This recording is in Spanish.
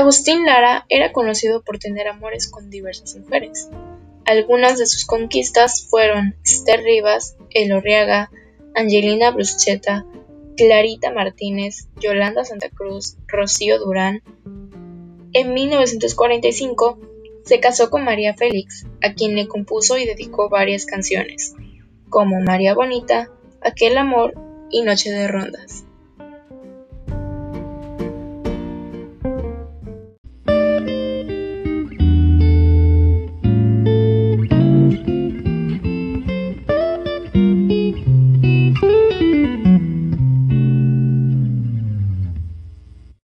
Agustín Lara era conocido por tener amores con diversas mujeres. Algunas de sus conquistas fueron Esther Rivas, Elorriaga, Angelina Bruschetta, Clarita Martínez, Yolanda Santa Cruz, Rocío Durán. En 1945 se casó con María Félix, a quien le compuso y dedicó varias canciones, como María Bonita, Aquel Amor y Noche de Rondas.